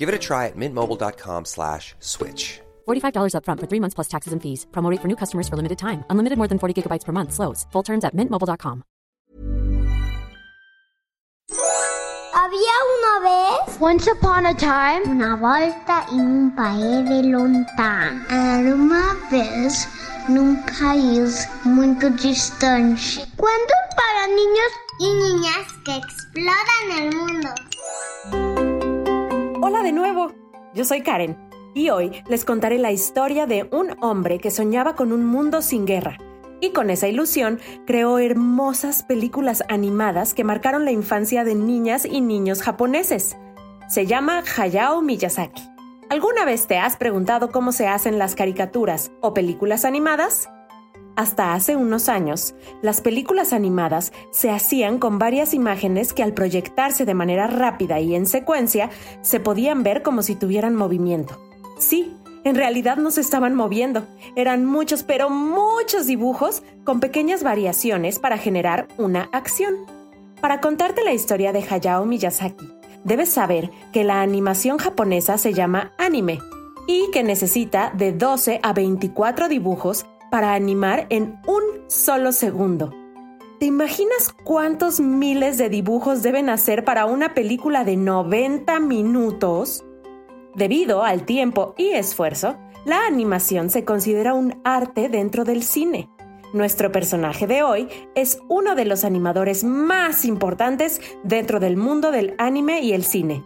Give it a try at mintmobile.com slash switch. $45 upfront for three months plus taxes and fees. Promo rate for new customers for limited time. Unlimited more than 40 gigabytes per month. Slows. Full terms at mintmobile.com. Había una vez Once upon a time, una volta en un país de lontano. Era uma vez num país muito distante. Cuentos para niños y niñas que exploran el mundo. Hola de nuevo, yo soy Karen y hoy les contaré la historia de un hombre que soñaba con un mundo sin guerra y con esa ilusión creó hermosas películas animadas que marcaron la infancia de niñas y niños japoneses. Se llama Hayao Miyazaki. ¿Alguna vez te has preguntado cómo se hacen las caricaturas o películas animadas? Hasta hace unos años, las películas animadas se hacían con varias imágenes que al proyectarse de manera rápida y en secuencia se podían ver como si tuvieran movimiento. Sí, en realidad no se estaban moviendo, eran muchos, pero muchos dibujos con pequeñas variaciones para generar una acción. Para contarte la historia de Hayao Miyazaki, debes saber que la animación japonesa se llama anime y que necesita de 12 a 24 dibujos para animar en un solo segundo. ¿Te imaginas cuántos miles de dibujos deben hacer para una película de 90 minutos? Debido al tiempo y esfuerzo, la animación se considera un arte dentro del cine. Nuestro personaje de hoy es uno de los animadores más importantes dentro del mundo del anime y el cine.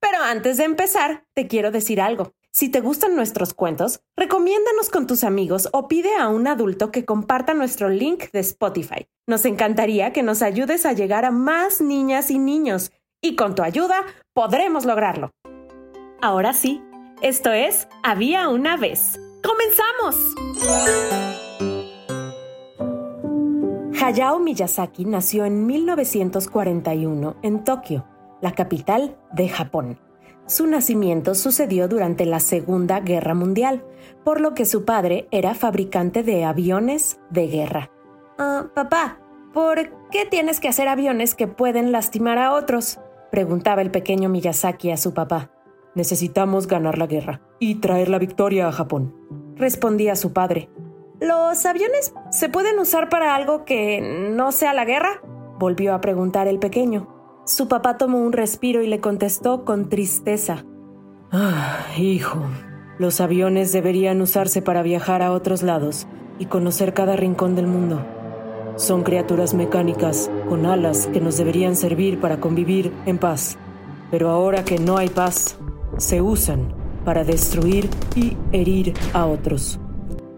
Pero antes de empezar, te quiero decir algo. Si te gustan nuestros cuentos, recomiéndanos con tus amigos o pide a un adulto que comparta nuestro link de Spotify. Nos encantaría que nos ayudes a llegar a más niñas y niños, y con tu ayuda podremos lograrlo. Ahora sí, esto es Había una vez. ¡Comenzamos! Hayao Miyazaki nació en 1941 en Tokio, la capital de Japón. Su nacimiento sucedió durante la Segunda Guerra Mundial, por lo que su padre era fabricante de aviones de guerra. Ah, papá, ¿por qué tienes que hacer aviones que pueden lastimar a otros? preguntaba el pequeño Miyazaki a su papá. Necesitamos ganar la guerra y traer la victoria a Japón, respondía su padre. ¿Los aviones se pueden usar para algo que no sea la guerra? volvió a preguntar el pequeño. Su papá tomó un respiro y le contestó con tristeza. Ah, hijo, los aviones deberían usarse para viajar a otros lados y conocer cada rincón del mundo. Son criaturas mecánicas con alas que nos deberían servir para convivir en paz. Pero ahora que no hay paz, se usan para destruir y herir a otros.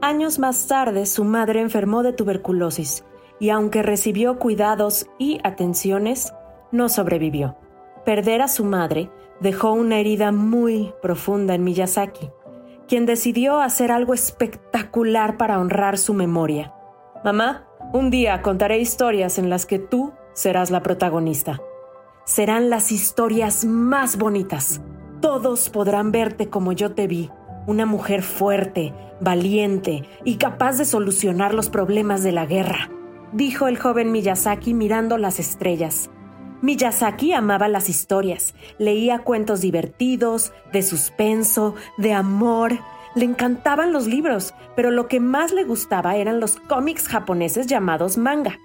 Años más tarde, su madre enfermó de tuberculosis y aunque recibió cuidados y atenciones, no sobrevivió. Perder a su madre dejó una herida muy profunda en Miyazaki, quien decidió hacer algo espectacular para honrar su memoria. Mamá, un día contaré historias en las que tú serás la protagonista. Serán las historias más bonitas. Todos podrán verte como yo te vi, una mujer fuerte, valiente y capaz de solucionar los problemas de la guerra, dijo el joven Miyazaki mirando las estrellas. Miyazaki amaba las historias, leía cuentos divertidos, de suspenso, de amor. Le encantaban los libros, pero lo que más le gustaba eran los cómics japoneses llamados manga.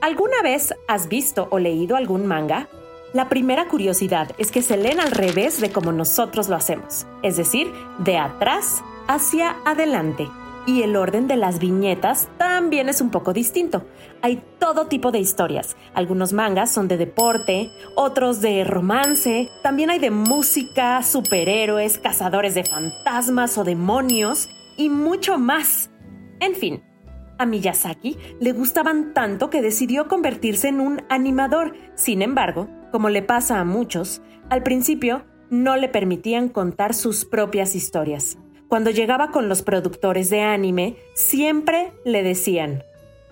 ¿Alguna vez has visto o leído algún manga? La primera curiosidad es que se leen al revés de como nosotros lo hacemos, es decir, de atrás hacia adelante. Y el orden de las viñetas también es un poco distinto. Hay todo tipo de historias. Algunos mangas son de deporte, otros de romance, también hay de música, superhéroes, cazadores de fantasmas o demonios y mucho más. En fin, a Miyazaki le gustaban tanto que decidió convertirse en un animador. Sin embargo, como le pasa a muchos, al principio no le permitían contar sus propias historias. Cuando llegaba con los productores de anime, siempre le decían,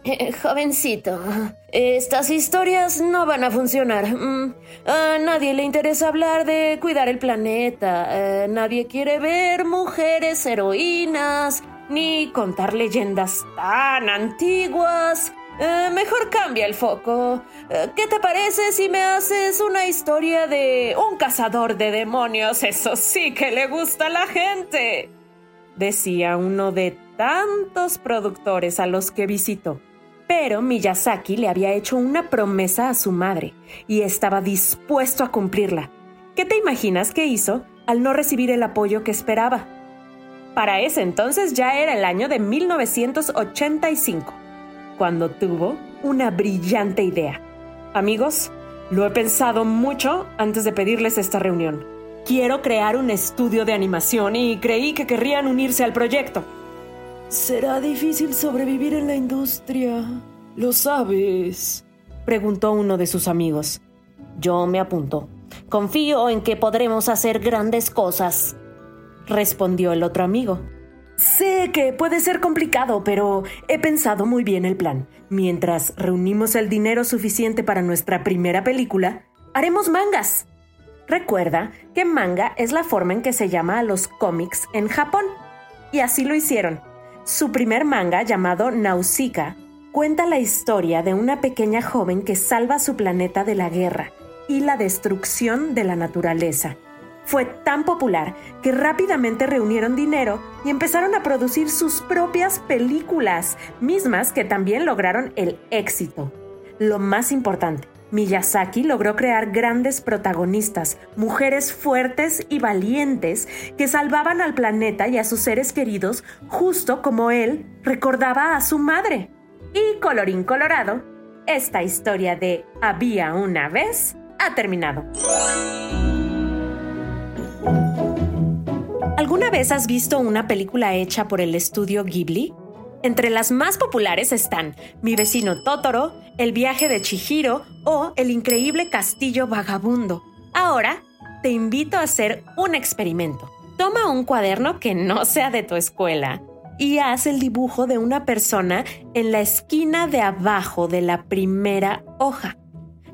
eh, jovencito, estas historias no van a funcionar. Mm, a nadie le interesa hablar de cuidar el planeta. Eh, nadie quiere ver mujeres heroínas ni contar leyendas tan antiguas. Eh, mejor cambia el foco. ¿Qué te parece si me haces una historia de un cazador de demonios? Eso sí que le gusta a la gente. Decía uno de tantos productores a los que visitó. Pero Miyazaki le había hecho una promesa a su madre y estaba dispuesto a cumplirla. ¿Qué te imaginas que hizo al no recibir el apoyo que esperaba? Para ese entonces ya era el año de 1985, cuando tuvo una brillante idea. Amigos, lo he pensado mucho antes de pedirles esta reunión. Quiero crear un estudio de animación y creí que querrían unirse al proyecto. Será difícil sobrevivir en la industria. ¿Lo sabes? Preguntó uno de sus amigos. Yo me apunto. Confío en que podremos hacer grandes cosas. Respondió el otro amigo. Sé que puede ser complicado, pero he pensado muy bien el plan. Mientras reunimos el dinero suficiente para nuestra primera película, haremos mangas. Recuerda que manga es la forma en que se llama a los cómics en Japón. Y así lo hicieron. Su primer manga, llamado Nausicaa, cuenta la historia de una pequeña joven que salva su planeta de la guerra y la destrucción de la naturaleza. Fue tan popular que rápidamente reunieron dinero y empezaron a producir sus propias películas, mismas que también lograron el éxito. Lo más importante, Miyazaki logró crear grandes protagonistas, mujeres fuertes y valientes que salvaban al planeta y a sus seres queridos justo como él recordaba a su madre. Y colorín colorado, esta historia de Había una vez ha terminado. ¿Alguna vez has visto una película hecha por el estudio Ghibli? Entre las más populares están Mi vecino Totoro, El viaje de Chihiro o El increíble castillo vagabundo. Ahora te invito a hacer un experimento. Toma un cuaderno que no sea de tu escuela y haz el dibujo de una persona en la esquina de abajo de la primera hoja.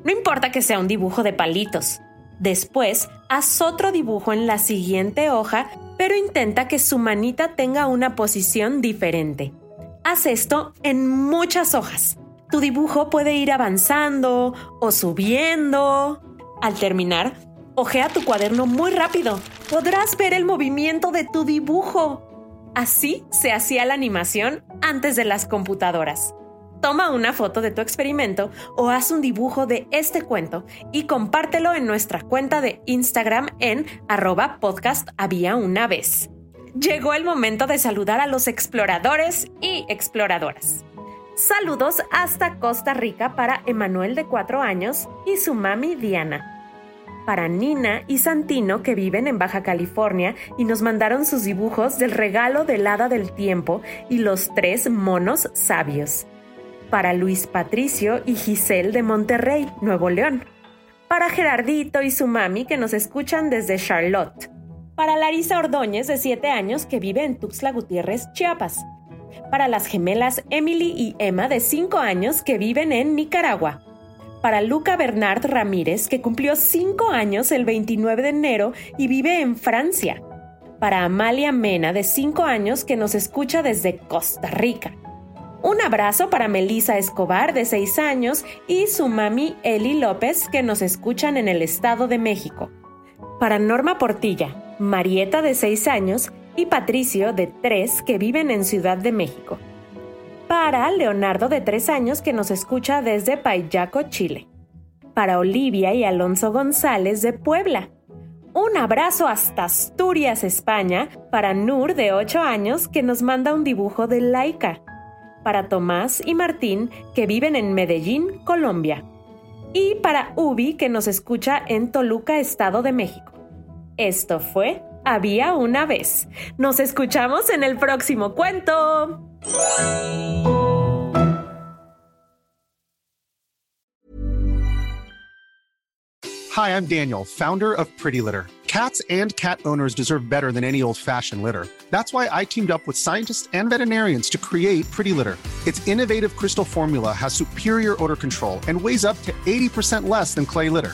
No importa que sea un dibujo de palitos. Después, haz otro dibujo en la siguiente hoja, pero intenta que su manita tenga una posición diferente. Haz esto en muchas hojas. Tu dibujo puede ir avanzando o subiendo. Al terminar, ojea tu cuaderno muy rápido. Podrás ver el movimiento de tu dibujo. Así se hacía la animación antes de las computadoras. Toma una foto de tu experimento o haz un dibujo de este cuento y compártelo en nuestra cuenta de Instagram en arroba podcast había una vez llegó el momento de saludar a los exploradores y exploradoras. Saludos hasta Costa Rica para Emanuel de 4 años y su mami Diana. Para Nina y Santino que viven en Baja California y nos mandaron sus dibujos del regalo del hada del tiempo y los tres monos sabios. Para Luis Patricio y Giselle de Monterrey, Nuevo León. Para Gerardito y su mami que nos escuchan desde Charlotte para Larisa Ordóñez, de 7 años, que vive en Tuxtla Gutiérrez, Chiapas. Para las gemelas Emily y Emma, de 5 años, que viven en Nicaragua. Para Luca Bernard Ramírez, que cumplió 5 años el 29 de enero y vive en Francia. Para Amalia Mena, de 5 años, que nos escucha desde Costa Rica. Un abrazo para Melisa Escobar, de 6 años, y su mami Eli López, que nos escuchan en el Estado de México. Para Norma Portilla, Marieta de 6 años y Patricio de 3 que viven en Ciudad de México. Para Leonardo de 3 años que nos escucha desde Payaco, Chile. Para Olivia y Alonso González de Puebla. Un abrazo hasta Asturias, España, para Nur de 8 años que nos manda un dibujo de Laika. Para Tomás y Martín que viven en Medellín, Colombia. Y para Ubi que nos escucha en Toluca, Estado de México. Esto fue Había una vez. Nos escuchamos en el próximo cuento. Hi, I'm Daniel, founder of Pretty Litter. Cats and cat owners deserve better than any old fashioned litter. That's why I teamed up with scientists and veterinarians to create Pretty Litter. Its innovative crystal formula has superior odor control and weighs up to 80% less than clay litter.